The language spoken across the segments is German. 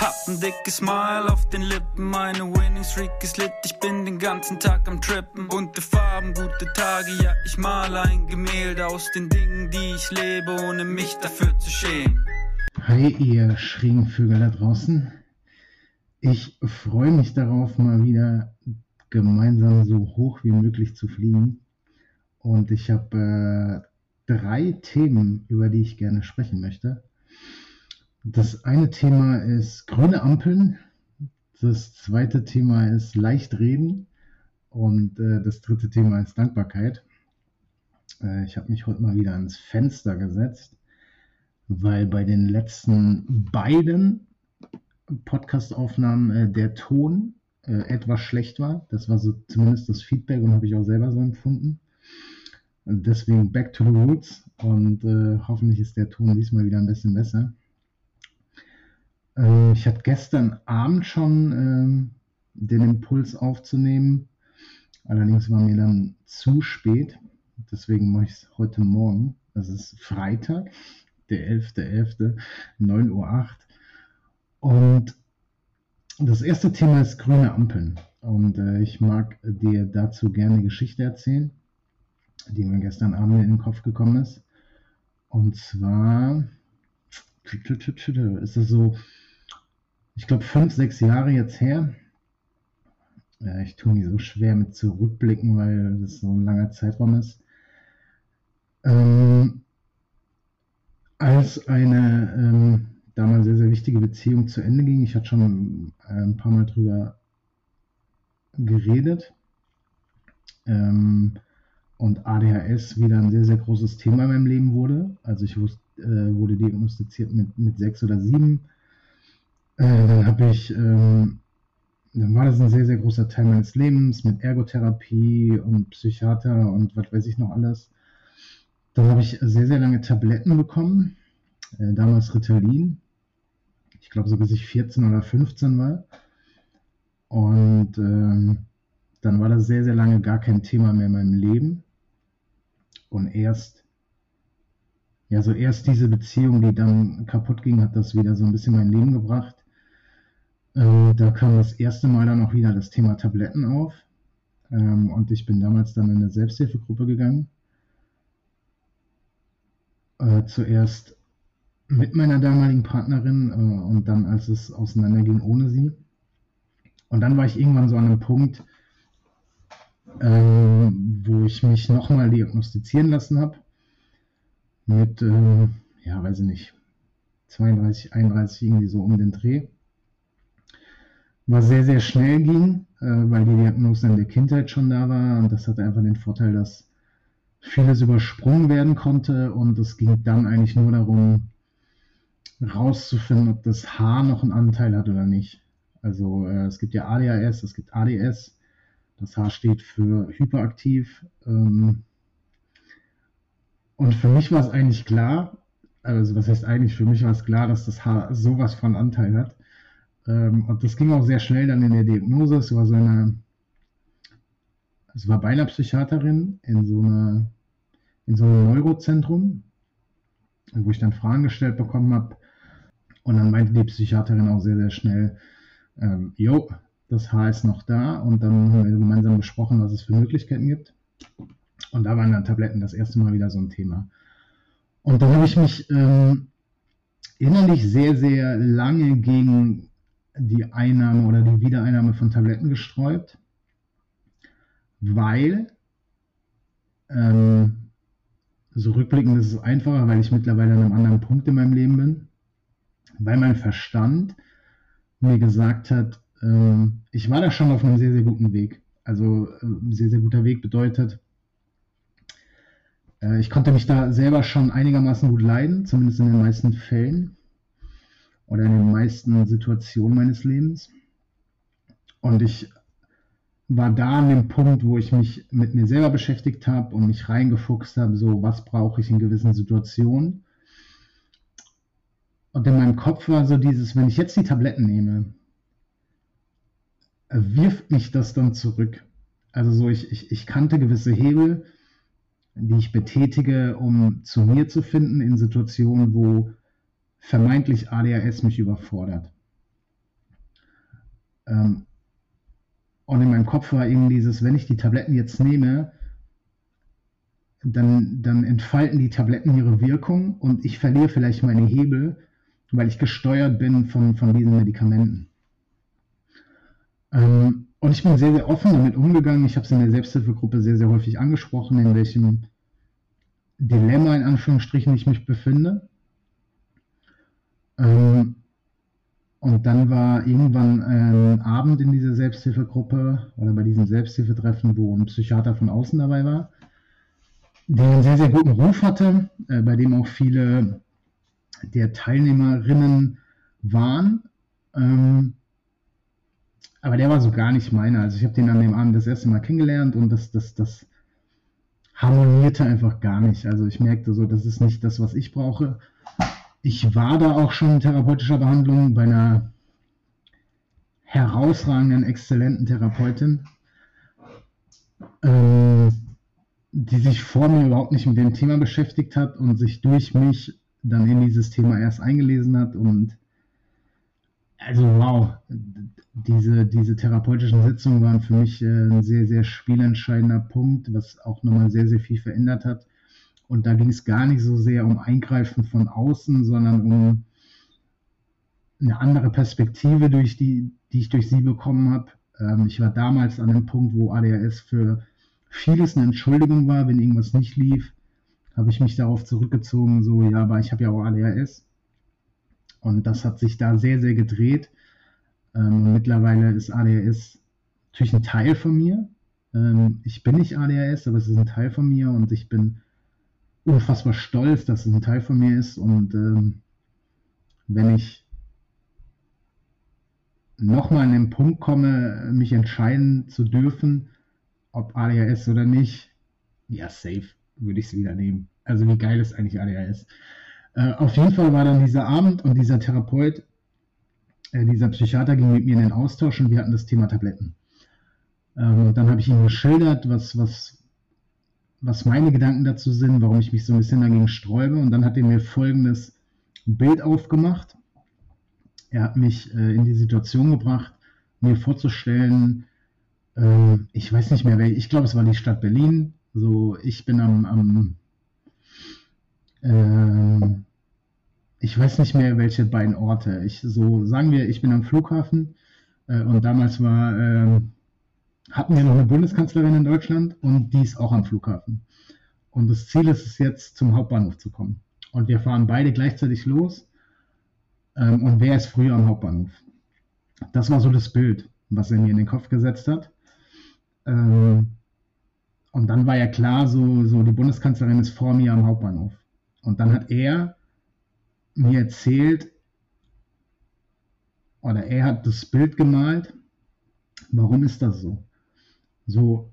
Hab ein dickes Smile auf den Lippen, meine Winning Streak ist lit, ich bin den ganzen Tag am Trippen. Bunte Farben, gute Tage, ja, ich male ein Gemälde aus den Dingen, die ich lebe, ohne mich dafür zu schämen. Hi, ihr schrägen Vögel da draußen. Ich freue mich darauf, mal wieder gemeinsam so hoch wie möglich zu fliegen. Und ich habe äh, drei Themen, über die ich gerne sprechen möchte. Das eine Thema ist grüne Ampeln. Das zweite Thema ist leicht reden. Und äh, das dritte Thema ist Dankbarkeit. Äh, ich habe mich heute mal wieder ans Fenster gesetzt, weil bei den letzten beiden Podcast-Aufnahmen äh, der Ton äh, etwas schlecht war. Das war so zumindest das Feedback und habe ich auch selber so empfunden. Und deswegen back to the roots und äh, hoffentlich ist der Ton diesmal wieder ein bisschen besser. Äh, ich hatte gestern Abend schon äh, den Impuls aufzunehmen. Allerdings war mir dann zu spät. Deswegen mache ich es heute Morgen. Das ist Freitag, der 11.11., 9.08 Uhr. Und das erste Thema ist grüne Ampeln. Und äh, ich mag dir dazu gerne Geschichte erzählen, die mir gestern Abend in den Kopf gekommen ist. Und zwar ist es so, ich glaube, fünf, sechs Jahre jetzt her. Ja, ich tue mich so schwer mit zurückblicken, weil das so ein langer Zeitraum ist. Ähm, als eine ähm, damals sehr, sehr wichtige Beziehung zu Ende ging, ich hatte schon äh, ein paar Mal drüber geredet, ähm, und ADHS wieder ein sehr, sehr großes Thema in meinem Leben wurde. Also ich wusste, äh, wurde diagnostiziert mit, mit sechs oder sieben äh, dann habe ich, ähm, dann war das ein sehr, sehr großer Teil meines Lebens mit Ergotherapie und Psychiater und was weiß ich noch alles. Dann habe ich sehr, sehr lange Tabletten bekommen, äh, damals Ritalin. Ich glaube so bis ich 14 oder 15 war. Und ähm, dann war das sehr, sehr lange gar kein Thema mehr in meinem Leben. Und erst, ja, so erst diese Beziehung, die dann kaputt ging, hat das wieder so ein bisschen mein Leben gebracht. Äh, da kam das erste Mal dann auch wieder das Thema Tabletten auf. Ähm, und ich bin damals dann in eine Selbsthilfegruppe gegangen. Äh, zuerst mit meiner damaligen Partnerin äh, und dann, als es auseinanderging, ohne sie. Und dann war ich irgendwann so an einem Punkt, ähm, wo ich mich nochmal diagnostizieren lassen habe. Mit, äh, ja, weiß ich nicht, 32, 31, irgendwie so um den Dreh was sehr, sehr schnell ging, äh, weil die Diagnose in der Kindheit schon da war. Und das hatte einfach den Vorteil, dass vieles übersprungen werden konnte. Und es ging dann eigentlich nur darum, rauszufinden, ob das Haar noch einen Anteil hat oder nicht. Also äh, es gibt ja ADHS, es gibt ADS. Das H steht für hyperaktiv. Ähm, und für mich war es eigentlich klar, also was heißt eigentlich, für mich war es klar, dass das Haar sowas von Anteil hat. Ähm, und das ging auch sehr schnell dann in der Diagnose. Es war so eine, es war bei einer Psychiaterin in so einer, in so einem Neurozentrum, wo ich dann Fragen gestellt bekommen habe. Und dann meinte die Psychiaterin auch sehr, sehr schnell, ähm, jo, das Haar ist noch da. Und dann haben wir gemeinsam besprochen, was es für Möglichkeiten gibt. Und da waren dann Tabletten das erste Mal wieder so ein Thema. Und dann habe ich mich ähm, innerlich sehr, sehr lange gegen die Einnahme oder die Wiedereinnahme von Tabletten gesträubt, weil Ähm, so rückblickend ist es einfacher, weil ich mittlerweile an einem anderen Punkt in meinem Leben bin. Weil mein Verstand mir gesagt hat, ähm, ich war da schon auf einem sehr, sehr guten Weg. Also ein äh, sehr, sehr guter Weg bedeutet, äh, ich konnte mich da selber schon einigermaßen gut leiden, zumindest in den meisten Fällen oder in den meisten Situationen meines Lebens. Und ich war da an dem Punkt, wo ich mich mit mir selber beschäftigt habe und mich reingefuchst habe, so was brauche ich in gewissen Situationen. Und in meinem Kopf war so dieses, wenn ich jetzt die Tabletten nehme, wirft mich das dann zurück. Also so, ich, ich, ich kannte gewisse Hebel, die ich betätige, um zu mir zu finden in Situationen, wo vermeintlich ADHS mich überfordert. Ähm, und in meinem Kopf war eben dieses, wenn ich die Tabletten jetzt nehme, dann, dann entfalten die Tabletten ihre Wirkung und ich verliere vielleicht meine Hebel, weil ich gesteuert bin von, von diesen Medikamenten. Ähm, und ich bin sehr, sehr offen damit umgegangen. Ich habe es in der Selbsthilfegruppe sehr, sehr häufig angesprochen, in welchem Dilemma in Anführungsstrichen ich mich befinde. Ähm, und dann war irgendwann ein Abend in dieser Selbsthilfegruppe oder bei diesem Selbsthilfetreffen, wo ein Psychiater von außen dabei war, der einen sehr, sehr guten Ruf hatte, äh, bei dem auch viele der Teilnehmerinnen waren. Ähm, aber der war so gar nicht meiner. Also ich habe den an dem Abend das erste Mal kennengelernt und das, das, das harmonierte einfach gar nicht. Also ich merkte so, das ist nicht das, was ich brauche. Ich war da auch schon in therapeutischer Behandlung bei einer herausragenden, exzellenten Therapeutin, ähm, die sich vor mir überhaupt nicht mit dem Thema beschäftigt hat und sich durch mich dann in dieses Thema erst eingelesen hat und also wow, diese, diese therapeutischen Sitzungen waren für mich äh, ein sehr, sehr spielentscheidender Punkt, was auch nochmal sehr, sehr viel verändert hat. Und da ging es gar nicht so sehr um Eingreifen von außen, sondern um eine andere Perspektive, durch die, die ich durch sie bekommen habe. Ähm, ich war damals an einem Punkt, wo ADHS für vieles eine Entschuldigung war, wenn irgendwas nicht lief, habe ich mich darauf zurückgezogen, so ja, aber ich habe ja auch ADHS. Und das hat sich da sehr, sehr gedreht. Ähm, und mittlerweile ist ADHS natürlich ein Teil von mir. Ähm, ich bin nicht ADHS, aber es ist ein Teil von mir und ich bin unfassbar stolz, dass es ein Teil von mir ist. Und ähm, wenn ich nochmal an den Punkt komme, mich entscheiden zu dürfen, ob ADHS oder nicht, ja, safe würde ich es wieder nehmen. Also wie geil ist eigentlich ADHS? Äh, auf jeden Fall war dann dieser Abend und dieser Therapeut, äh, dieser Psychiater ging mit mir in den Austausch und wir hatten das Thema Tabletten. Ähm, dann habe ich ihm geschildert, was, was, was meine Gedanken dazu sind, warum ich mich so ein bisschen dagegen sträube. Und dann hat er mir folgendes Bild aufgemacht. Er hat mich äh, in die Situation gebracht, mir vorzustellen, äh, ich weiß nicht mehr, wer, ich glaube, es war die Stadt Berlin. So, ich bin am, am ähm, ich weiß nicht mehr, welche beiden Orte. Ich, so sagen wir, ich bin am Flughafen äh, und damals war, äh, hatten wir noch eine Bundeskanzlerin in Deutschland und die ist auch am Flughafen. Und das Ziel ist es jetzt, zum Hauptbahnhof zu kommen. Und wir fahren beide gleichzeitig los. Ähm, und wer ist früher am Hauptbahnhof? Das war so das Bild, was er mir in den Kopf gesetzt hat. Ähm, und dann war ja klar, so, so die Bundeskanzlerin ist vor mir am Hauptbahnhof. Und dann hat er mir erzählt, oder er hat das Bild gemalt, warum ist das so? So,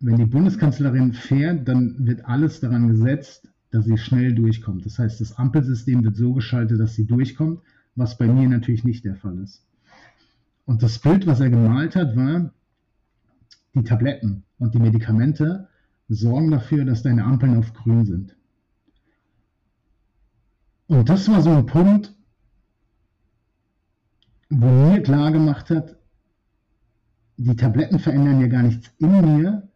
wenn die Bundeskanzlerin fährt, dann wird alles daran gesetzt, dass sie schnell durchkommt. Das heißt, das Ampelsystem wird so geschaltet, dass sie durchkommt, was bei mir natürlich nicht der Fall ist. Und das Bild, was er gemalt hat, war, die Tabletten und die Medikamente sorgen dafür, dass deine Ampeln auf grün sind. Und das war so ein Punkt, wo mir klar gemacht hat, die Tabletten verändern ja gar nichts in mir,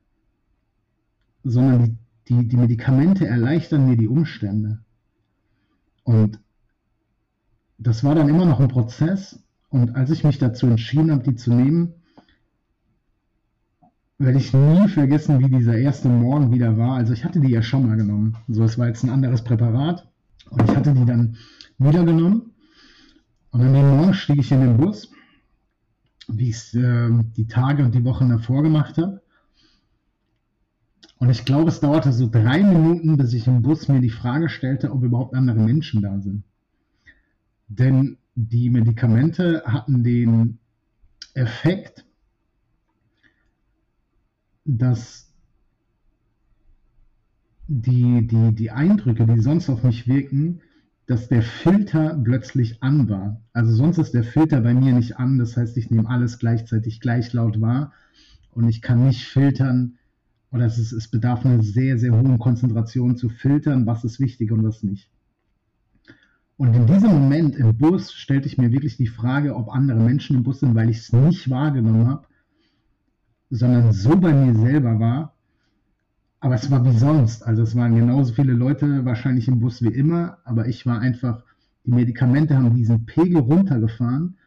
sondern die, die, die Medikamente erleichtern mir die Umstände. Und das war dann immer noch ein Prozess. Und als ich mich dazu entschieden habe, die zu nehmen, werde ich nie vergessen, wie dieser erste Morgen wieder war. Also ich hatte die ja schon mal genommen. So, es war jetzt ein anderes Präparat. Und ich hatte die dann wieder genommen. Und an dem Morgen stieg ich in den Bus, wie ich es äh, die Tage und die Wochen davor gemacht habe. Und ich glaube, es dauerte so drei Minuten, bis ich im Bus mir die Frage stellte, ob überhaupt andere Menschen da sind. Denn die Medikamente hatten den Effekt, dass die, die, die Eindrücke, die sonst auf mich wirken, dass der Filter plötzlich an war. Also sonst ist der Filter bei mir nicht an, das heißt, ich nehme alles gleichzeitig gleich laut wahr und ich kann nicht filtern oder es, ist, es bedarf einer sehr, sehr hohen Konzentration zu filtern, was ist wichtig und was nicht. Und in diesem Moment im Bus stellte ich mir wirklich die Frage, ob andere Menschen im Bus sind, weil ich es nicht wahrgenommen habe, sondern so bei mir selber war, aber es war wie sonst. Also es waren genauso viele Leute wahrscheinlich im Bus wie immer, aber ich war einfach, die Medikamente haben diesen Pegel runtergefahren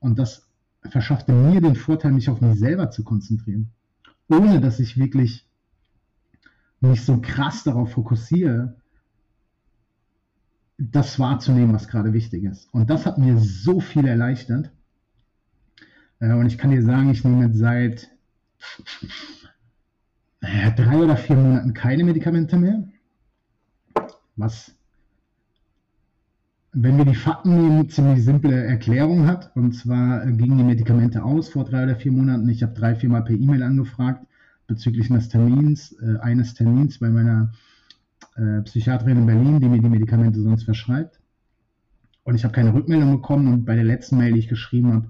und das verschaffte mir den Vorteil, mich auf mich selber zu konzentrieren. Ohne dass ich wirklich mich so krass darauf fokussiere, das wahrzunehmen, was gerade wichtig ist. Und das hat mir so viel erleichtert. Äh, und ich kann dir sagen, ich nehme seit äh, drei oder vier Monaten keine Medikamente mehr. Was, wenn wir die Fakten nehmen, ziemlich simple Erklärung hat. Und zwar gingen die Medikamente aus vor drei oder vier Monaten. Ich habe drei, vier Mal per E-Mail angefragt bezüglich eines Termins, äh, eines Termins bei meiner äh, Psychiaterin in Berlin, die mir die Medikamente sonst verschreibt. Und ich habe keine Rückmeldung bekommen. Und bei der letzten Mail, die ich geschrieben habe,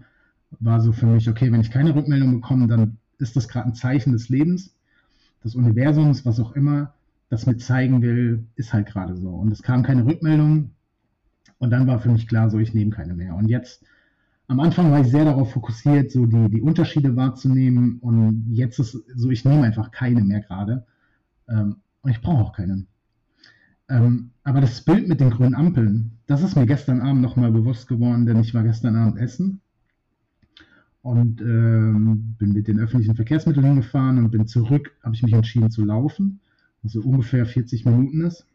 war so für mich, okay, wenn ich keine Rückmeldung bekomme, dann ist das gerade ein Zeichen des Lebens des Universums, was auch immer, das mir zeigen will, ist halt gerade so. Und es kam keine Rückmeldung und dann war für mich klar, so ich nehme keine mehr. Und jetzt, am Anfang war ich sehr darauf fokussiert, so die, die Unterschiede wahrzunehmen und jetzt ist so, ich nehme einfach keine mehr gerade ähm, und ich brauche auch keine. Ähm, aber das Bild mit den grünen Ampeln, das ist mir gestern Abend nochmal bewusst geworden, denn ich war gestern Abend essen und ähm, bin mit den öffentlichen Verkehrsmitteln hingefahren und bin zurück, habe ich mich entschieden zu laufen, was so ungefähr 40 Minuten ist.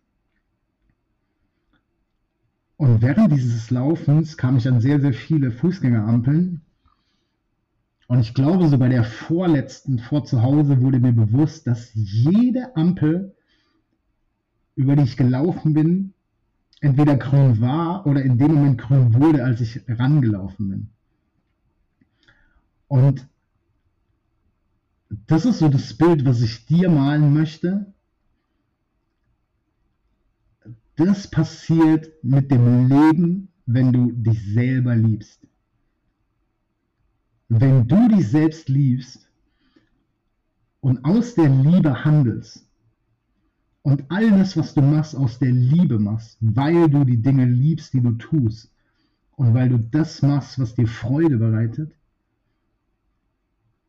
Und während dieses Laufens kam ich an sehr, sehr viele Fußgängerampeln. Und ich glaube, so bei der vorletzten vor zu Hause wurde mir bewusst, dass jede Ampel, über die ich gelaufen bin, entweder grün war oder in dem Moment grün wurde, als ich rangelaufen bin. Und das ist so das Bild, was ich dir malen möchte. Das passiert mit dem Leben, wenn du dich selber liebst. Wenn du dich selbst liebst und aus der Liebe handelst und all das, was du machst, aus der Liebe machst, weil du die Dinge liebst, die du tust und weil du das machst, was dir Freude bereitet,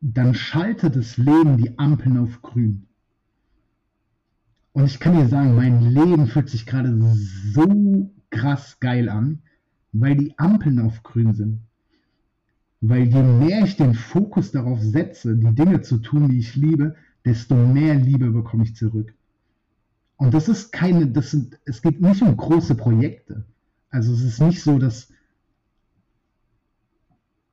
dann schaltet das Leben die Ampeln auf grün. Und ich kann dir sagen, mein Leben fühlt sich gerade so krass geil an, weil die Ampeln auf grün sind. Weil je mehr ich den Fokus darauf setze, die Dinge zu tun, die ich liebe, desto mehr Liebe bekomme ich zurück. Und das ist keine, das sind, es geht nicht um große Projekte. Also es ist nicht so, dass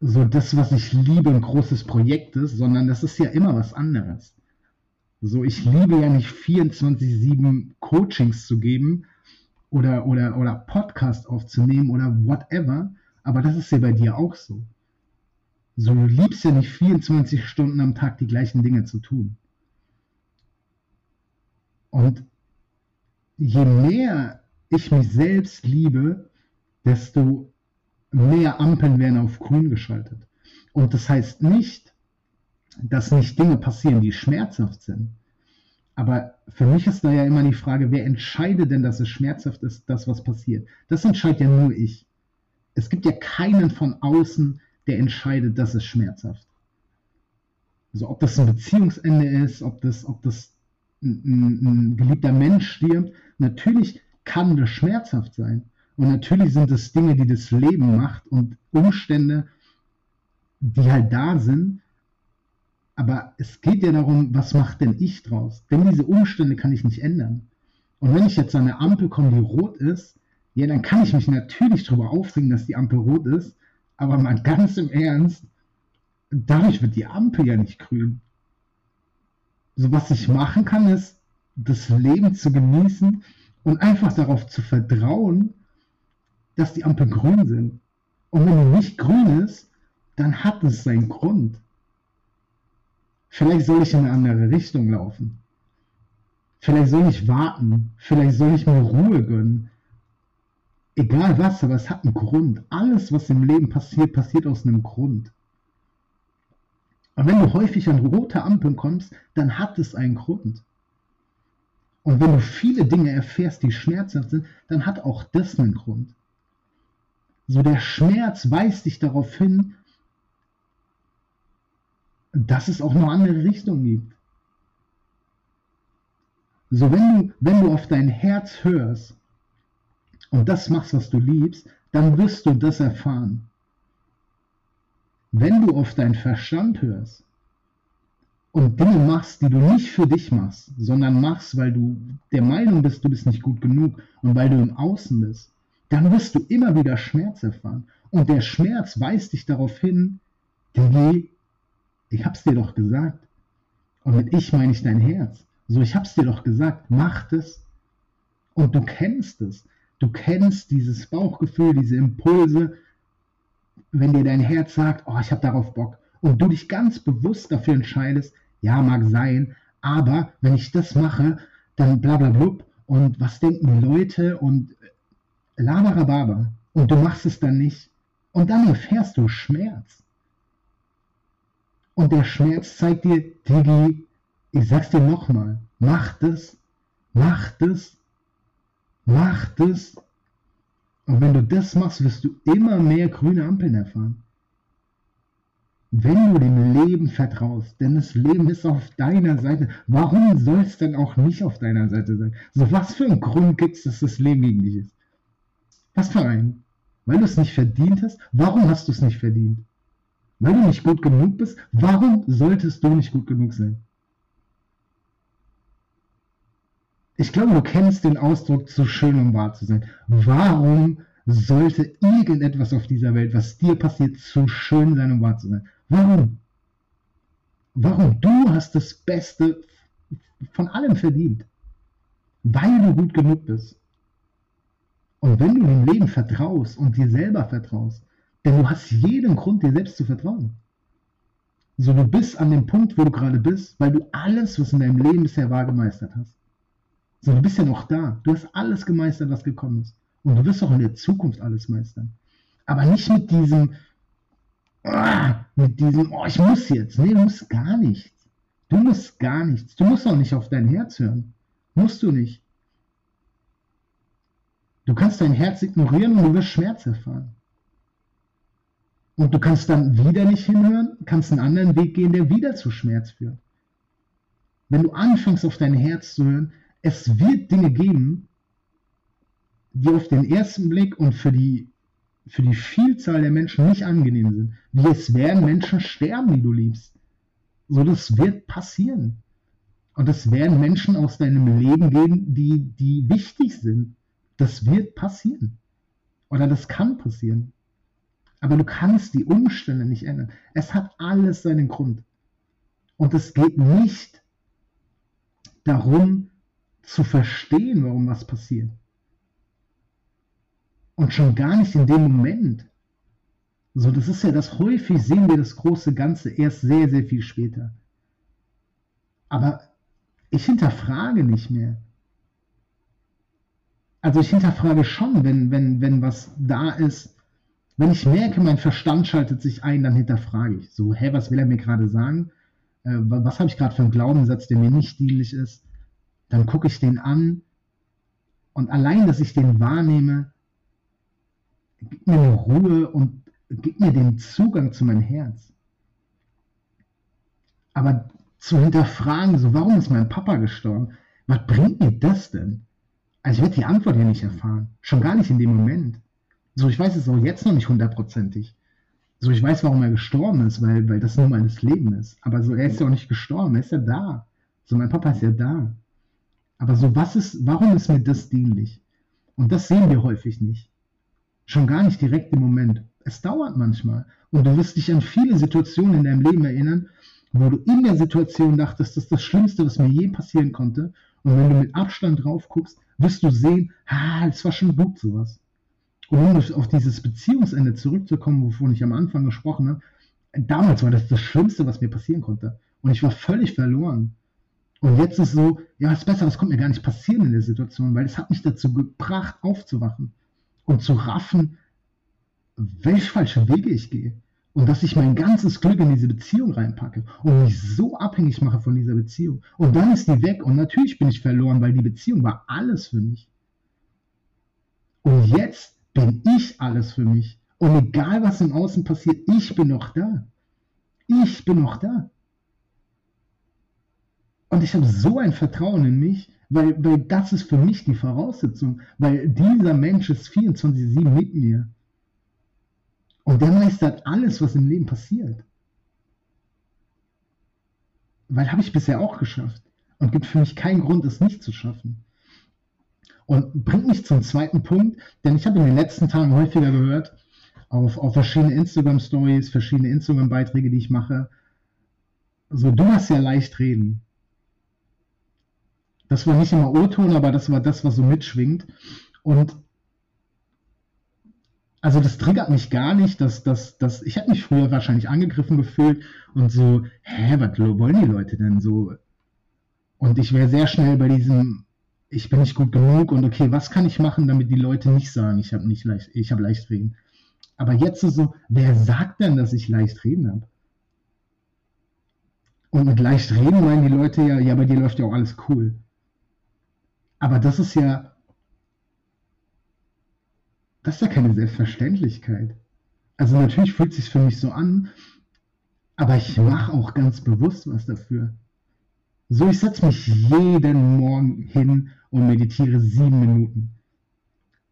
so das, was ich liebe, ein großes Projekt ist, sondern das ist ja immer was anderes. So, ich liebe ja nicht 24-7 Coachings zu geben oder, oder, oder Podcast aufzunehmen oder whatever, aber das ist ja bei dir auch so. So, du liebst ja nicht 24 Stunden am Tag die gleichen Dinge zu tun. Und je mehr ich mich selbst liebe, desto mehr Ampeln werden auf grün geschaltet. Und das heißt nicht, dass nicht Dinge passieren, die schmerzhaft sind. Aber für mich ist da ja immer die Frage, wer entscheidet denn, dass es schmerzhaft ist, das, was passiert? Das entscheidet ja nur ich. Es gibt ja keinen von außen, der entscheidet, dass es schmerzhaft. Also ob das ein Beziehungsende ist, ob das, ob das ein, ein, ein geliebter Mensch stirbt, natürlich kann das schmerzhaft sein. Und natürlich sind es Dinge, die das Leben macht und Umstände, die halt da sind. Aber es geht ja darum, was macht denn ich draus? Denn diese Umstände kann ich nicht ändern. Und wenn ich jetzt an eine Ampel komme, die rot ist, ja, dann kann ich mich natürlich darüber aufregen, dass die Ampel rot ist. Aber mal ganz im Ernst, dadurch wird die Ampel ja nicht grün. So was ich machen kann, ist, das Leben zu genießen und einfach darauf zu vertrauen, dass die Ampeln grün sind. Und wenn die nicht grün ist, dann hat es seinen Grund. Vielleicht soll ich in eine andere Richtung laufen. Vielleicht soll ich warten. Vielleicht soll ich mir Ruhe gönnen. Egal was, aber es hat einen Grund. Alles, was im Leben passiert, passiert aus einem Grund. Und wenn du häufig an rote Ampeln kommst, dann hat es einen Grund. Und wenn du viele Dinge erfährst, die schmerzhaft sind, dann hat auch das einen Grund. So der Schmerz weist dich darauf hin, dass es auch noch andere Richtungen gibt. So wenn du, wenn du auf dein Herz hörst und das machst, was du liebst, dann wirst du das erfahren. Wenn du auf deinen Verstand hörst und Dinge machst, die du nicht für dich machst, sondern machst, weil du der Meinung bist, du bist nicht gut genug und weil du im Außen bist, dann wirst du immer wieder Schmerz erfahren. Und der Schmerz weist dich darauf hin, Digi, ich hab's dir doch gesagt. Und mit ich meine ich dein Herz. So, ich hab's dir doch gesagt, mach es. Und du kennst es. Du kennst dieses Bauchgefühl, diese Impulse, wenn dir dein Herz sagt, oh, ich habe darauf Bock. Und du dich ganz bewusst dafür entscheidest, ja, mag sein, aber wenn ich das mache, dann bla bla blub und was denken die Leute und laberababa und du machst es dann nicht und dann erfährst du Schmerz. Und der Schmerz zeigt dir, Digi, ich sag's dir nochmal, mach das, mach das, mach das. Und wenn du das machst, wirst du immer mehr grüne Ampeln erfahren wenn du dem Leben vertraust, denn das Leben ist auf deiner Seite, warum soll es denn auch nicht auf deiner Seite sein? So was für einen Grund gibt es, dass das Leben gegen dich ist? Was für einen? Weil du es nicht verdient hast? Warum hast du es nicht verdient? Weil du nicht gut genug bist? Warum solltest du nicht gut genug sein? Ich glaube, du kennst den Ausdruck zu schön, um wahr zu sein. Warum sollte irgendetwas auf dieser Welt, was dir passiert, zu schön sein, um wahr zu sein? Warum? Warum? Du hast das Beste von allem verdient. Weil du gut genug bist. Und wenn du dem Leben vertraust und dir selber vertraust, denn du hast jeden Grund, dir selbst zu vertrauen. So, du bist an dem Punkt, wo du gerade bist, weil du alles, was in deinem Leben bisher war, gemeistert hast. So, du bist ja noch da. Du hast alles gemeistert, was gekommen ist. Und du wirst auch in der Zukunft alles meistern. Aber nicht mit diesem, ah, mit diesem, oh, ich muss jetzt. Nee, du musst gar nichts. Du musst gar nichts. Du musst auch nicht auf dein Herz hören. Musst du nicht. Du kannst dein Herz ignorieren und du wirst Schmerz erfahren. Und du kannst dann wieder nicht hinhören, kannst einen anderen Weg gehen, der wieder zu Schmerz führt. Wenn du anfängst auf dein Herz zu hören, es wird Dinge geben, die auf den ersten Blick und für die für die Vielzahl der Menschen nicht angenehm sind. Wie es werden Menschen sterben, die du liebst. So, das wird passieren. Und es werden Menschen aus deinem Leben gehen, die, die wichtig sind. Das wird passieren. Oder das kann passieren. Aber du kannst die Umstände nicht ändern. Es hat alles seinen Grund. Und es geht nicht darum zu verstehen, warum was passiert. Und schon gar nicht in dem Moment. So, das ist ja das, häufig sehen wir das große Ganze erst sehr, sehr viel später. Aber ich hinterfrage nicht mehr. Also ich hinterfrage schon, wenn, wenn, wenn was da ist. Wenn ich merke, mein Verstand schaltet sich ein, dann hinterfrage ich. So, hä, was will er mir gerade sagen? Äh, was habe ich gerade für einen Glaubenssatz, der mir nicht dienlich ist? Dann gucke ich den an. Und allein, dass ich den wahrnehme, gib mir eine Ruhe und gib mir den Zugang zu meinem Herz. Aber zu hinterfragen, so warum ist mein Papa gestorben? Was bringt mir das denn? Also ich werde die Antwort ja nicht erfahren. Schon gar nicht in dem Moment. So, ich weiß es auch jetzt noch nicht hundertprozentig. So, ich weiß, warum er gestorben ist, weil, weil das nur meines Leben ist. Aber so, er ist ja auch nicht gestorben, er ist ja da. So, mein Papa ist ja da. Aber so, was ist, warum ist mir das dienlich? Und das sehen wir häufig nicht. Schon gar nicht direkt im Moment. Es dauert manchmal. Und du wirst dich an viele Situationen in deinem Leben erinnern, wo du in der Situation dachtest, das ist das Schlimmste, was mir je passieren konnte. Und wenn du mit Abstand drauf guckst, wirst du sehen, ah, es war schon gut sowas. Und um auf dieses Beziehungsende zurückzukommen, wovon ich am Anfang gesprochen habe, damals war das das Schlimmste, was mir passieren konnte. Und ich war völlig verloren. Und jetzt ist so, ja, ist besser, das kommt mir gar nicht passieren in der Situation, weil es hat mich dazu gebracht, aufzuwachen und zu raffen, welche falsche Wege ich gehe. Und dass ich mein ganzes Glück in diese Beziehung reinpacke und mich so abhängig mache von dieser Beziehung. Und dann ist die weg und natürlich bin ich verloren, weil die Beziehung war alles für mich. Und jetzt bin ich alles für mich. Und egal was im Außen passiert, ich bin noch da. Ich bin noch da. Und ich habe so ein Vertrauen in mich, weil, weil das ist für mich die Voraussetzung, weil dieser Mensch ist 24-7 mit mir. Und der meistert alles, was im Leben passiert. Weil habe ich bisher auch geschafft. Und gibt für mich keinen Grund, es nicht zu schaffen. Und bringt mich zum zweiten Punkt, denn ich habe in den letzten Tagen häufiger gehört, auf, auf verschiedene Instagram-Stories, verschiedene Instagram-Beiträge, die ich mache, so, du hast ja leicht reden. Das war nicht immer O-Ton, aber das war das, was so mitschwingt. Und also das triggert mich gar nicht, dass, dass, dass ich hätte mich früher wahrscheinlich angegriffen gefühlt und so, hä, was wollen die Leute denn so? Und ich wäre sehr schnell bei diesem, ich bin nicht gut genug und okay, was kann ich machen, damit die Leute nicht sagen, ich habe nicht leicht, ich habe leicht reden. Aber jetzt ist so, wer sagt denn, dass ich leicht reden habe? Und mit leicht reden meinen die Leute ja, ja, bei dir läuft ja auch alles cool. Aber das ist ja das ist ja keine Selbstverständlichkeit. Also natürlich fühlt es sich für mich so an, aber ich mache auch ganz bewusst was dafür. So, ich setze mich jeden Morgen hin und meditiere sieben Minuten.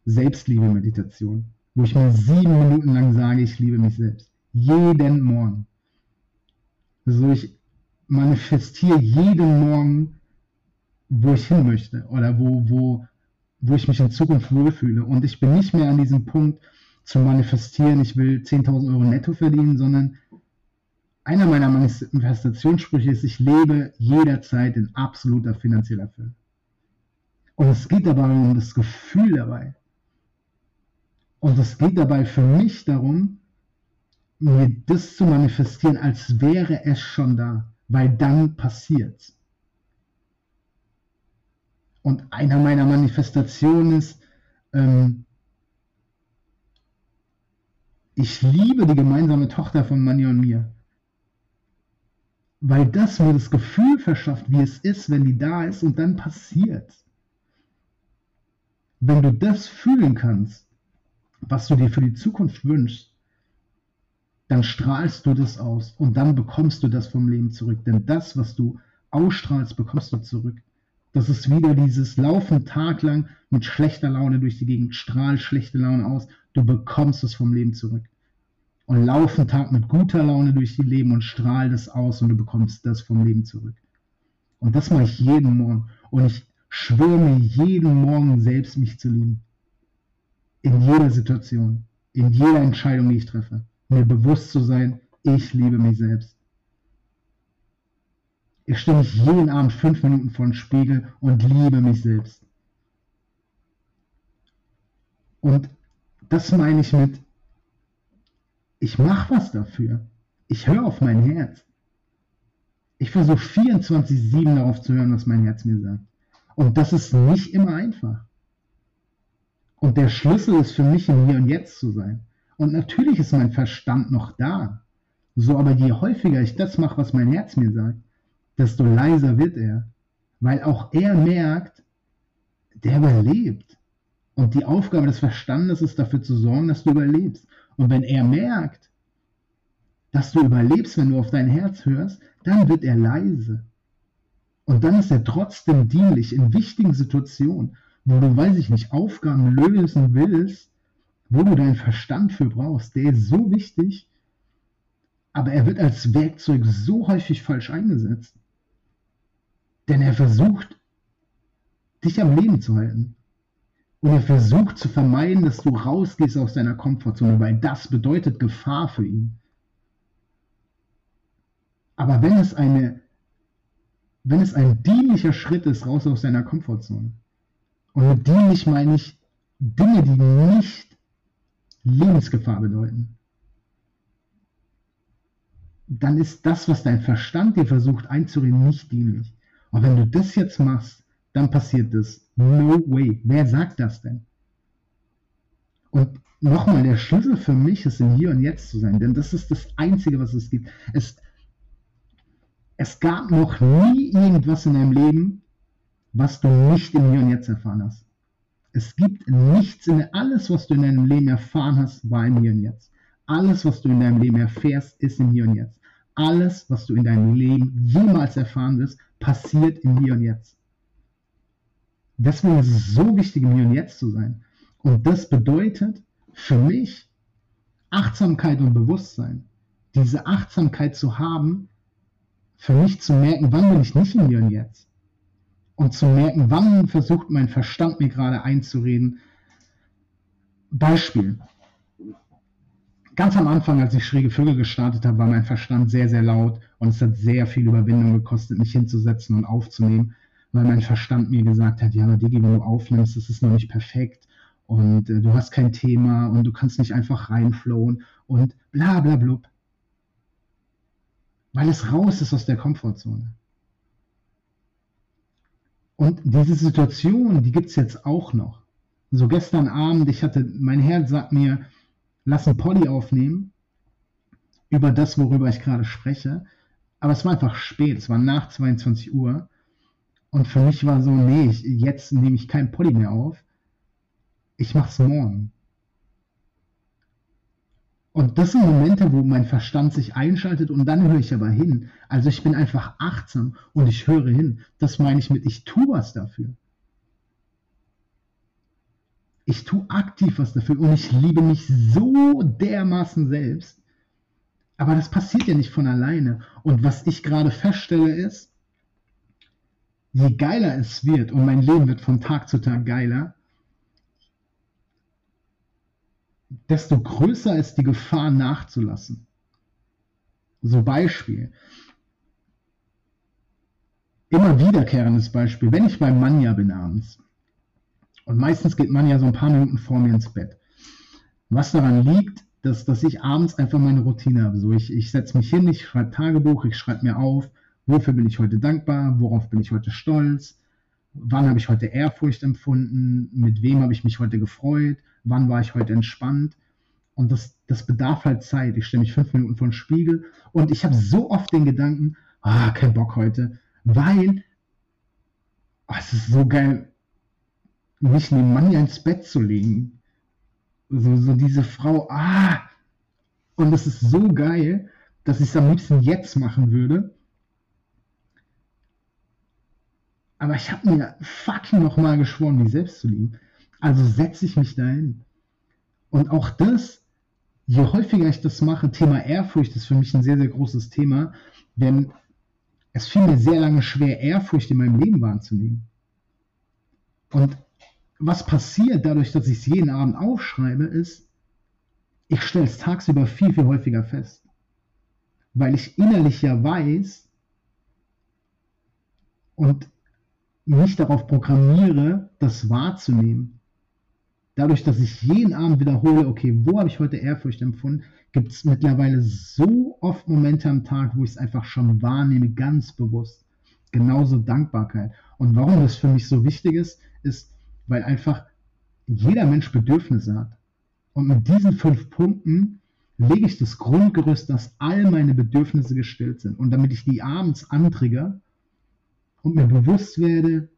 Selbstliebe-Meditation, wo ich mir sieben Minuten lang sage, ich liebe mich selbst. Jeden Morgen. So, ich manifestiere jeden Morgen, wo ich hin möchte oder wo, wo, wo ich mich in Zukunft wohlfühle. Und ich bin nicht mehr an diesem Punkt zu manifestieren, ich will 10.000 Euro netto verdienen, sondern einer meiner Manifestationssprüche ist, ich lebe jederzeit in absoluter finanzieller Fülle. Und es geht dabei um das Gefühl dabei. Und es geht dabei für mich darum, mir das zu manifestieren, als wäre es schon da, weil dann passiert es. Und einer meiner Manifestationen ist, ähm, ich liebe die gemeinsame Tochter von Manja und mir. Weil das mir das Gefühl verschafft, wie es ist, wenn die da ist und dann passiert. Wenn du das fühlen kannst, was du dir für die Zukunft wünschst, dann strahlst du das aus und dann bekommst du das vom Leben zurück. Denn das, was du ausstrahlst, bekommst du zurück. Das ist wieder dieses Laufen taglang mit schlechter Laune durch die Gegend, strahl schlechte Laune aus, du bekommst es vom Leben zurück. Und laufen Tag mit guter Laune durch die Leben und strahl das aus und du bekommst das vom Leben zurück. Und das mache ich jeden Morgen. Und ich schwöre mir jeden Morgen selbst, mich zu lieben. In jeder Situation, in jeder Entscheidung, die ich treffe. Mir bewusst zu sein, ich liebe mich selbst. Ich stehe mich jeden Abend fünf Minuten vor den Spiegel und liebe mich selbst. Und das meine ich mit, ich mache was dafür. Ich höre auf mein Herz. Ich versuche 24-7 darauf zu hören, was mein Herz mir sagt. Und das ist nicht immer einfach. Und der Schlüssel ist für mich, im Hier und Jetzt zu sein. Und natürlich ist mein Verstand noch da. So, aber je häufiger ich das mache, was mein Herz mir sagt, desto leiser wird er, weil auch er merkt, der überlebt. Und die Aufgabe des Verstandes ist dafür zu sorgen, dass du überlebst. Und wenn er merkt, dass du überlebst, wenn du auf dein Herz hörst, dann wird er leise. Und dann ist er trotzdem dienlich in wichtigen Situationen, wo du, weiß ich nicht, Aufgaben lösen willst, wo du deinen Verstand für brauchst. Der ist so wichtig, Aber er wird als Werkzeug so häufig falsch eingesetzt. Denn er versucht, dich am Leben zu halten. Und er versucht zu vermeiden, dass du rausgehst aus deiner Komfortzone, weil das bedeutet Gefahr für ihn. Aber wenn es eine, wenn es ein dienlicher Schritt ist, raus aus deiner Komfortzone, und mit dienlich meine ich Dinge, die nicht Lebensgefahr bedeuten, dann ist das, was dein Verstand dir versucht einzureden, nicht dienlich. Und wenn du das jetzt machst, dann passiert das. No way. Wer sagt das denn? Und nochmal, der Schlüssel für mich ist, im Hier und Jetzt zu sein, denn das ist das Einzige, was es gibt. Es, es gab noch nie irgendwas in deinem Leben, was du nicht im Hier und Jetzt erfahren hast. Es gibt nichts in alles, was du in deinem Leben erfahren hast, war im Hier und Jetzt. Alles, was du in deinem Leben erfährst, ist im Hier und Jetzt. Alles, was du in deinem Leben jemals erfahren wirst, passiert im Hier und Jetzt. Deswegen ist es so wichtig, im Hier und Jetzt zu sein. Und das bedeutet für mich Achtsamkeit und Bewusstsein. Diese Achtsamkeit zu haben, für mich zu merken, wann bin ich nicht im Hier und Jetzt. Und zu merken, wann versucht mein Verstand mir gerade einzureden. Beispiel. Ganz am Anfang, als ich schräge Vögel gestartet habe, war mein Verstand sehr, sehr laut und es hat sehr viel Überwindung gekostet, mich hinzusetzen und aufzunehmen weil mein Verstand mir gesagt hat, ja, Digi, wenn du aufnimmst, das ist noch nicht perfekt und äh, du hast kein Thema und du kannst nicht einfach reinflowen und bla bla blub. Weil es raus ist aus der Komfortzone. Und diese Situation, die gibt es jetzt auch noch. So gestern Abend, ich hatte, mein Herz sagt mir, lass ein Poddy aufnehmen über das, worüber ich gerade spreche. Aber es war einfach spät, es war nach 22 Uhr. Und für mich war so, nee, ich, jetzt nehme ich kein Poly mehr auf. Ich mach's morgen. Und das sind Momente, wo mein Verstand sich einschaltet und dann höre ich aber hin. Also ich bin einfach achtsam und ich höre hin. Das meine ich mit, ich tue was dafür. Ich tue aktiv was dafür und ich liebe mich so dermaßen selbst. Aber das passiert ja nicht von alleine. Und was ich gerade feststelle ist, je geiler es wird, und mein Leben wird von Tag zu Tag geiler, desto größer ist die Gefahr nachzulassen. So Beispiel. Immer wiederkehrendes Beispiel. Wenn ich beim Manja bin abends, und meistens geht Manja so ein paar Minuten vor mir ins Bett, was daran liegt, dass, dass ich abends einfach meine Routine habe. So, ich, ich setze mich hin, ich schreibe Tagebuch, ich schreibe mir auf, Wofür bin ich heute dankbar? Worauf bin ich heute stolz? Wann habe ich heute Ehrfurcht empfunden? Mit wem habe ich mich heute gefreut? Wann war ich heute entspannt? Und das, das bedarf halt Zeit. Ich stelle mich fünf Minuten vor den Spiegel und ich habe so oft den Gedanken, ah, kein Bock heute, weil oh, es ist so geil, mich neben Manja ins Bett zu legen. So, so diese Frau, ah, und es ist so geil, dass ich es am liebsten jetzt machen würde. Aber ich habe mir fucking nochmal geschworen, mich selbst zu lieben. Also setze ich mich dahin. Und auch das, je häufiger ich das mache, Thema Ehrfurcht ist für mich ein sehr, sehr großes Thema, denn es fiel mir sehr lange schwer, Ehrfurcht in meinem Leben wahrzunehmen. Und was passiert dadurch, dass ich es jeden Abend aufschreibe, ist, ich stelle es tagsüber viel, viel häufiger fest. Weil ich innerlich ja weiß und mich darauf programmiere, das wahrzunehmen. Dadurch, dass ich jeden Abend wiederhole, okay, wo habe ich heute Ehrfurcht empfunden, gibt es mittlerweile so oft Momente am Tag, wo ich es einfach schon wahrnehme, ganz bewusst. Genauso Dankbarkeit. Und warum das für mich so wichtig ist, ist, weil einfach jeder Mensch Bedürfnisse hat. Und mit diesen fünf Punkten lege ich das Grundgerüst, dass all meine Bedürfnisse gestillt sind. Und damit ich die abends antrigger, und mir bewusst werde,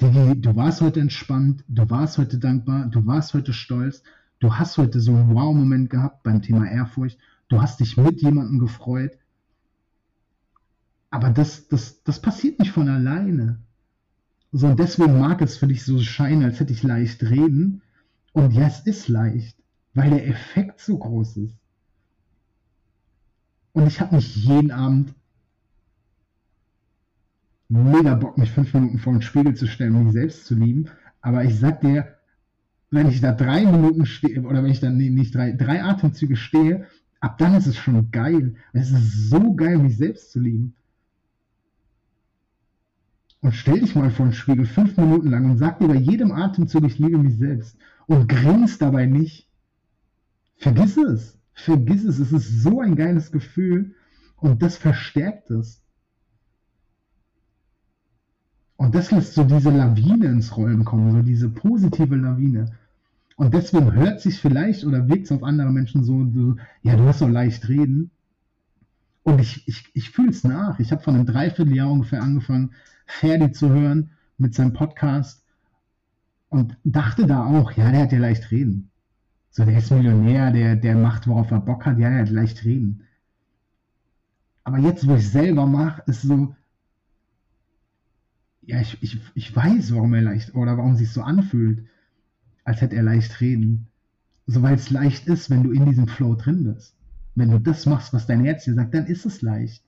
Digi, du warst heute entspannt, du warst heute dankbar, du warst heute stolz, du hast heute so einen Wow-Moment gehabt beim Thema Ehrfurcht, du hast dich mit jemandem gefreut. Aber das, das, das passiert nicht von alleine. So, und deswegen mag es für dich so scheinen, als hätte ich leicht reden. Und ja, es ist leicht, weil der Effekt so groß ist. Und ich habe nicht jeden Abend mega Bock, mich fünf Minuten vor den Spiegel zu stellen, um mich selbst zu lieben. Aber ich sag dir, wenn ich da drei Minuten stehe, oder wenn ich dann nee, nicht drei, drei Atemzüge stehe, ab dann ist es schon geil. Es ist so geil, mich selbst zu lieben. Und stell dich mal vor den Spiegel fünf Minuten lang und sag dir bei jedem Atemzug, ich liebe mich selbst. Und grinst dabei nicht. Vergiss es. Vergiss es. Es ist so ein geiles Gefühl. Und das verstärkt es. Und das lässt so diese Lawine ins Rollen kommen, so diese positive Lawine. Und deswegen hört sich vielleicht oder wirkt es auf andere Menschen so, so ja, du hast so leicht reden. Und ich, ich, ich fühle es nach. Ich habe vor einem Dreivierteljahr ungefähr angefangen, Ferdi zu hören mit seinem Podcast und dachte da auch, ja, der hat ja leicht reden. So, der ist Millionär, der, der macht, worauf er Bock hat, ja, der hat leicht reden. Aber jetzt, wo ich selber mache, ist so, ja, ich, ich, ich weiß, warum er leicht oder warum sich so anfühlt, als hätte er leicht reden. So weil es leicht ist, wenn du in diesem Flow drin bist. Wenn du das machst, was dein Herz dir sagt, dann ist es leicht.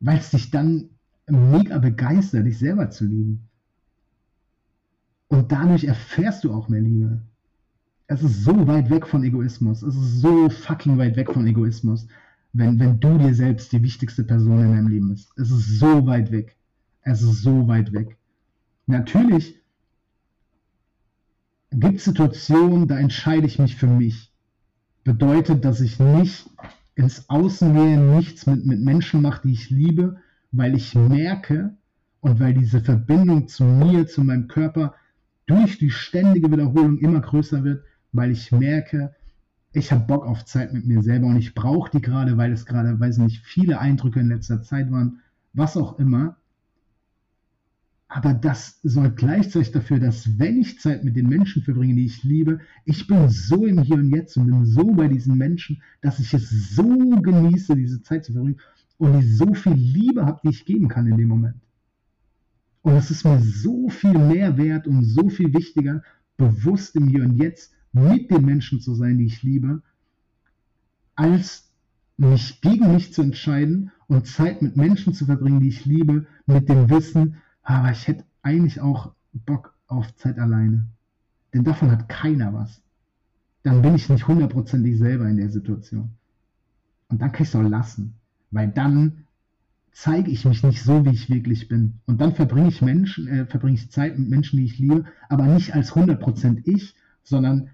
Weil es dich dann mega begeistert, dich selber zu lieben. Und dadurch erfährst du auch mehr Liebe. Es ist so weit weg von Egoismus. Es ist so fucking weit weg von Egoismus, wenn, wenn du dir selbst die wichtigste Person in deinem Leben bist. Es ist so weit weg. Es ist so weit weg. Natürlich gibt es Situationen, da entscheide ich mich für mich. Bedeutet, dass ich nicht ins Außen gehe, nichts mit, mit Menschen mache, die ich liebe, weil ich merke und weil diese Verbindung zu mir, zu meinem Körper durch die ständige Wiederholung immer größer wird, weil ich merke, ich habe Bock auf Zeit mit mir selber und ich brauche die gerade, weil es gerade, weiß nicht, viele Eindrücke in letzter Zeit waren, was auch immer. Aber das sorgt gleichzeitig dafür, dass wenn ich Zeit mit den Menschen verbringe, die ich liebe, ich bin so im Hier und Jetzt und bin so bei diesen Menschen, dass ich es so genieße, diese Zeit zu verbringen und ich so viel Liebe habe, die ich geben kann in dem Moment. Und es ist mir so viel mehr wert und so viel wichtiger, bewusst im Hier und Jetzt mit den Menschen zu sein, die ich liebe, als mich gegen mich zu entscheiden und Zeit mit Menschen zu verbringen, die ich liebe, mit dem Wissen, aber ich hätte eigentlich auch Bock auf Zeit alleine. Denn davon hat keiner was. Dann bin ich nicht hundertprozentig selber in der Situation. Und dann kann ich es auch lassen. Weil dann zeige ich mich nicht so, wie ich wirklich bin. Und dann verbringe ich Menschen, äh, verbringe ich Zeit mit Menschen, die ich liebe, aber nicht als 100% ich, sondern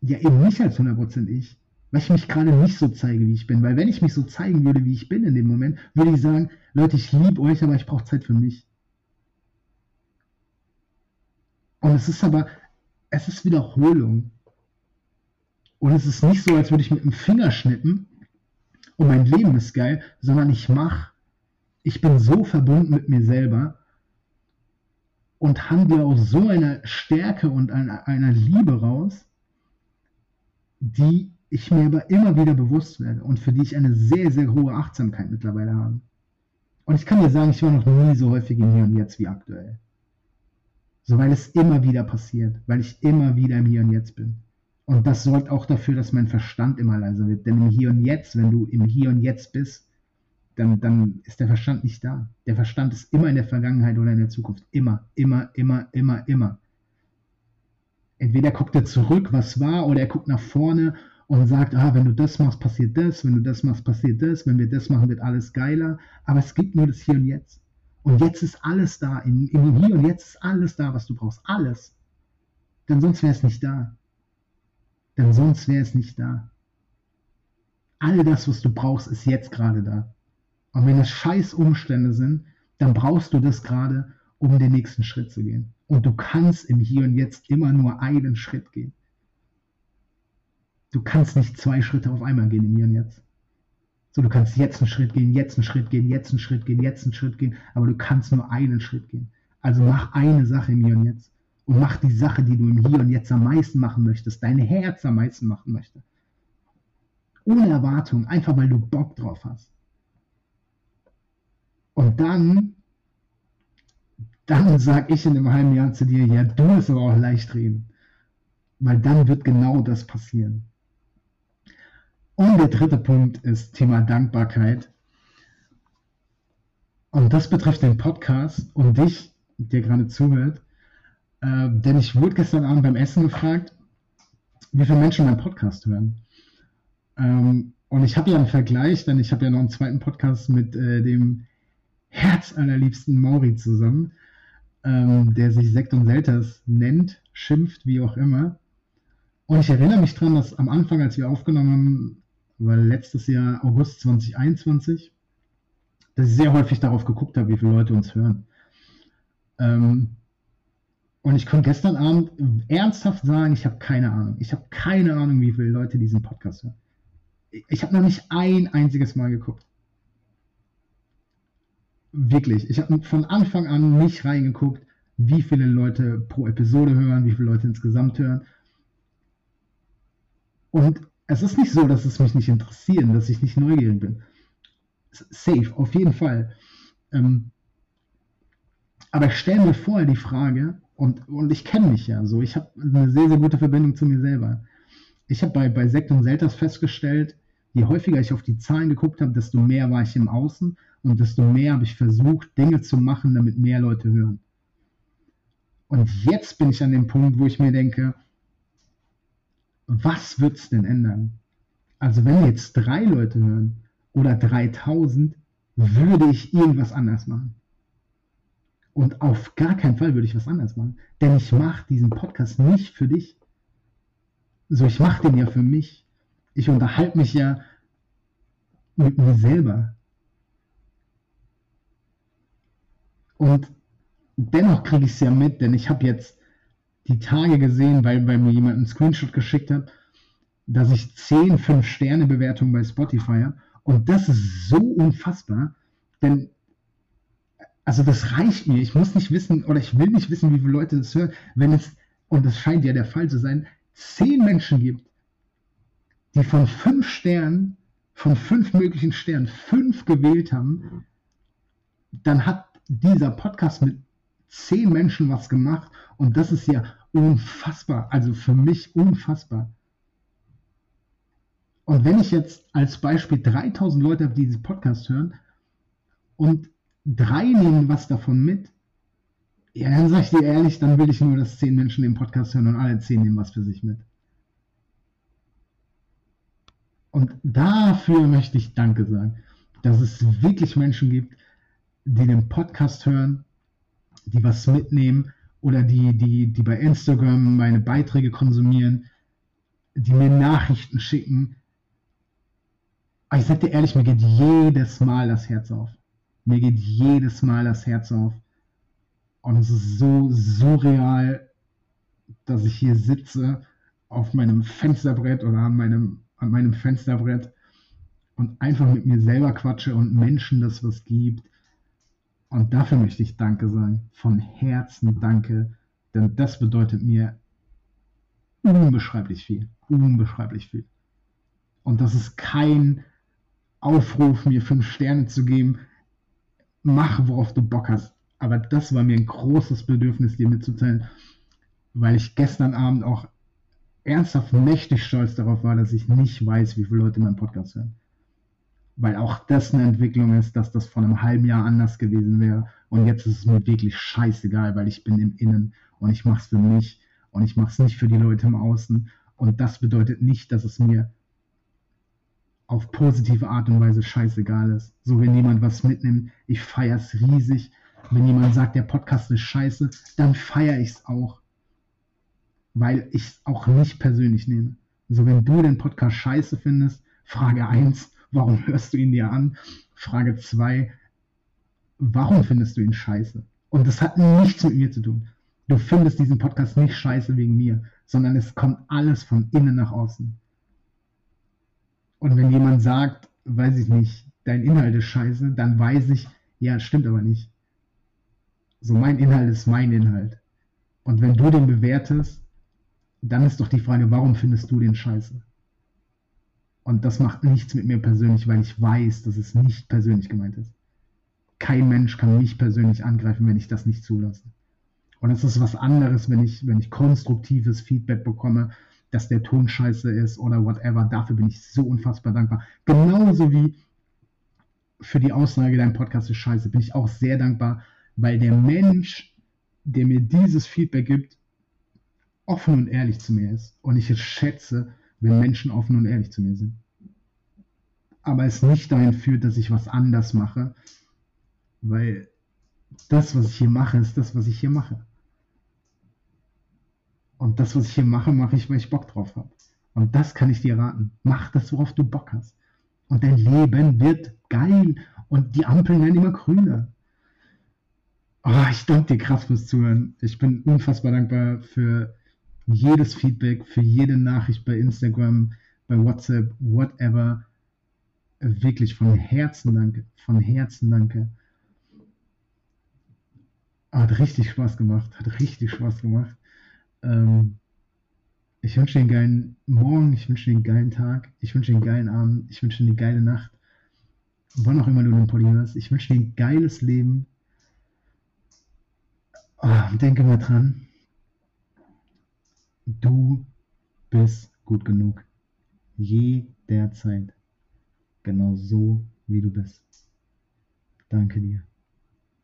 ja eben nicht als 100% ich weil ich mich gerade nicht so zeige, wie ich bin. Weil wenn ich mich so zeigen würde, wie ich bin in dem Moment, würde ich sagen, Leute, ich liebe euch, aber ich brauche Zeit für mich. Und es ist aber, es ist Wiederholung. Und es ist nicht so, als würde ich mit dem Finger schnippen und mein Leben ist geil, sondern ich mache, ich bin so verbunden mit mir selber und handle aus so einer Stärke und einer, einer Liebe raus, die ich mir aber immer wieder bewusst werde und für die ich eine sehr, sehr hohe Achtsamkeit mittlerweile habe. Und ich kann dir sagen, ich war noch nie so häufig im Hier und Jetzt wie aktuell. So, weil es immer wieder passiert, weil ich immer wieder im Hier und Jetzt bin. Und das sorgt auch dafür, dass mein Verstand immer leiser wird. Denn im Hier und Jetzt, wenn du im Hier und Jetzt bist, dann, dann ist der Verstand nicht da. Der Verstand ist immer in der Vergangenheit oder in der Zukunft. Immer, immer, immer, immer, immer. Entweder guckt er zurück, was war, oder er guckt nach vorne und sagt, ah, wenn du das machst, passiert das, wenn du das machst, passiert das, wenn wir das machen, wird alles geiler. Aber es gibt nur das Hier und Jetzt. Und jetzt ist alles da. In Hier und Jetzt ist alles da, was du brauchst. Alles. Denn sonst wäre es nicht da. Denn sonst wäre es nicht da. All das, was du brauchst, ist jetzt gerade da. Und wenn es scheiß Umstände sind, dann brauchst du das gerade, um den nächsten Schritt zu gehen. Und du kannst im Hier und Jetzt immer nur einen Schritt gehen. Du kannst nicht zwei Schritte auf einmal gehen im Hier und Jetzt. So, du kannst jetzt einen Schritt gehen, jetzt einen Schritt gehen, jetzt einen Schritt gehen, jetzt einen Schritt gehen, aber du kannst nur einen Schritt gehen. Also mach eine Sache im Hier und Jetzt. Und mach die Sache, die du im Hier und Jetzt am meisten machen möchtest, dein Herz am meisten machen möchte. Ohne Erwartung, einfach weil du Bock drauf hast. Und dann, dann sag ich in einem halben Jahr zu dir, ja, du musst aber auch leicht reden. Weil dann wird genau das passieren. Und der dritte Punkt ist Thema Dankbarkeit. Und das betrifft den Podcast und dich, der gerade zuhört. Äh, denn ich wurde gestern Abend beim Essen gefragt, wie viele Menschen meinen Podcast hören. Ähm, und ich habe ja einen Vergleich, denn ich habe ja noch einen zweiten Podcast mit äh, dem herzallerliebsten Mauri zusammen, ähm, der sich Sekt und Selters nennt, schimpft, wie auch immer. Und ich erinnere mich daran, dass am Anfang, als wir aufgenommen haben, war letztes Jahr August 2021, dass ich sehr häufig darauf geguckt habe, wie viele Leute uns hören. Ähm, und ich konnte gestern Abend ernsthaft sagen, ich habe keine Ahnung. Ich habe keine Ahnung, wie viele Leute diesen Podcast hören. Ich habe noch nicht ein einziges Mal geguckt. Wirklich. Ich habe von Anfang an nicht reingeguckt, wie viele Leute pro Episode hören, wie viele Leute insgesamt hören. Und es ist nicht so, dass es mich nicht interessiert, dass ich nicht neugierig bin. Safe, auf jeden Fall. Ähm, aber ich stelle mir vorher die Frage, und, und ich kenne mich ja so, ich habe eine sehr, sehr gute Verbindung zu mir selber. Ich habe bei, bei Sekt und Selters festgestellt, je häufiger ich auf die Zahlen geguckt habe, desto mehr war ich im Außen und desto mehr habe ich versucht, Dinge zu machen, damit mehr Leute hören. Und jetzt bin ich an dem Punkt, wo ich mir denke, was wird es denn ändern? Also wenn jetzt drei Leute hören oder 3000, würde ich irgendwas anders machen. Und auf gar keinen Fall würde ich was anders machen. Denn ich mache diesen Podcast nicht für dich. So, ich mache den ja für mich ich unterhalte mich ja mit mir selber. Und dennoch kriege ich es ja mit, denn ich habe jetzt die Tage gesehen, weil, weil mir jemand einen Screenshot geschickt hat, dass ich 10 5-Sterne-Bewertungen bei Spotify habe. Und das ist so unfassbar, denn also das reicht mir. Ich muss nicht wissen oder ich will nicht wissen, wie viele Leute das hören, wenn es, und das scheint ja der Fall zu sein, 10 Menschen gibt, die von fünf Sternen, von fünf möglichen Sternen, fünf gewählt haben, dann hat dieser Podcast mit zehn Menschen was gemacht und das ist ja unfassbar, also für mich unfassbar. Und wenn ich jetzt als Beispiel 3000 Leute habe, die diesen Podcast hören und drei nehmen was davon mit, ja, dann sage ich dir ehrlich, dann will ich nur, dass zehn Menschen den Podcast hören und alle zehn nehmen was für sich mit. Und dafür möchte ich Danke sagen, dass es wirklich Menschen gibt, die den Podcast hören, die was mitnehmen oder die, die, die bei Instagram meine Beiträge konsumieren, die mir Nachrichten schicken. Aber ich sage dir ehrlich, mir geht jedes Mal das Herz auf. Mir geht jedes Mal das Herz auf. Und es ist so surreal, dass ich hier sitze auf meinem Fensterbrett oder an meinem an meinem Fensterbrett und einfach mit mir selber quatsche und Menschen das was gibt. Und dafür möchte ich Danke sagen. Von Herzen Danke. Denn das bedeutet mir unbeschreiblich viel. Unbeschreiblich viel. Und das ist kein Aufruf, mir fünf Sterne zu geben. Mach, worauf du Bock hast. Aber das war mir ein großes Bedürfnis, dir mitzuteilen, weil ich gestern Abend auch ernsthaft mächtig stolz darauf war, dass ich nicht weiß, wie viele Leute meinen Podcast hören. Weil auch das eine Entwicklung ist, dass das vor einem halben Jahr anders gewesen wäre. Und jetzt ist es mir wirklich scheißegal, weil ich bin im Innen und ich mache es für mich und ich mache es nicht für die Leute im Außen. Und das bedeutet nicht, dass es mir auf positive Art und Weise scheißegal ist. So, wenn jemand was mitnimmt, ich feiere es riesig. Wenn jemand sagt, der Podcast ist scheiße, dann feiere ich es auch weil ich es auch nicht persönlich nehme. So, wenn du den Podcast scheiße findest, Frage 1, warum hörst du ihn dir an? Frage 2, warum findest du ihn scheiße? Und das hat nichts mit mir zu tun. Du findest diesen Podcast nicht scheiße wegen mir, sondern es kommt alles von innen nach außen. Und wenn jemand sagt, weiß ich nicht, dein Inhalt ist scheiße, dann weiß ich, ja, stimmt aber nicht. So, mein Inhalt ist mein Inhalt. Und wenn du den bewertest, dann ist doch die Frage, warum findest du den scheiße? Und das macht nichts mit mir persönlich, weil ich weiß, dass es nicht persönlich gemeint ist. Kein Mensch kann mich persönlich angreifen, wenn ich das nicht zulasse. Und es ist was anderes, wenn ich, wenn ich konstruktives Feedback bekomme, dass der Ton scheiße ist oder whatever. Dafür bin ich so unfassbar dankbar. Genauso wie für die Aussage, dein Podcast ist scheiße, bin ich auch sehr dankbar, weil der Mensch, der mir dieses Feedback gibt, offen und ehrlich zu mir ist. Und ich schätze, wenn Menschen offen und ehrlich zu mir sind. Aber es nicht dahin führt, dass ich was anders mache, weil das, was ich hier mache, ist das, was ich hier mache. Und das, was ich hier mache, mache ich, weil ich Bock drauf habe. Und das kann ich dir raten. Mach das, worauf du Bock hast. Und dein Leben wird geil. Und die Ampeln werden immer grüner. Oh, ich danke dir krass fürs Zuhören. Ich bin unfassbar dankbar für jedes Feedback, für jede Nachricht bei Instagram, bei WhatsApp, whatever. Wirklich von Herzen danke. Von Herzen danke. Hat richtig Spaß gemacht. Hat richtig Spaß gemacht. Ähm, ich wünsche dir einen geilen Morgen, ich wünsche dir einen geilen Tag, ich wünsche dir einen geilen Abend, ich wünsche dir eine geile Nacht. Wann auch immer du den Poli hörst. Ich wünsche dir ein geiles Leben. Oh, denke mal dran. Du bist gut genug. Jederzeit. Genau so, wie du bist. Danke dir.